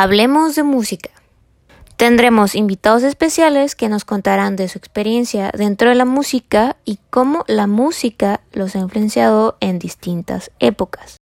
Hablemos de música. Tendremos invitados especiales que nos contarán de su experiencia dentro de la música y cómo la música los ha influenciado en distintas épocas.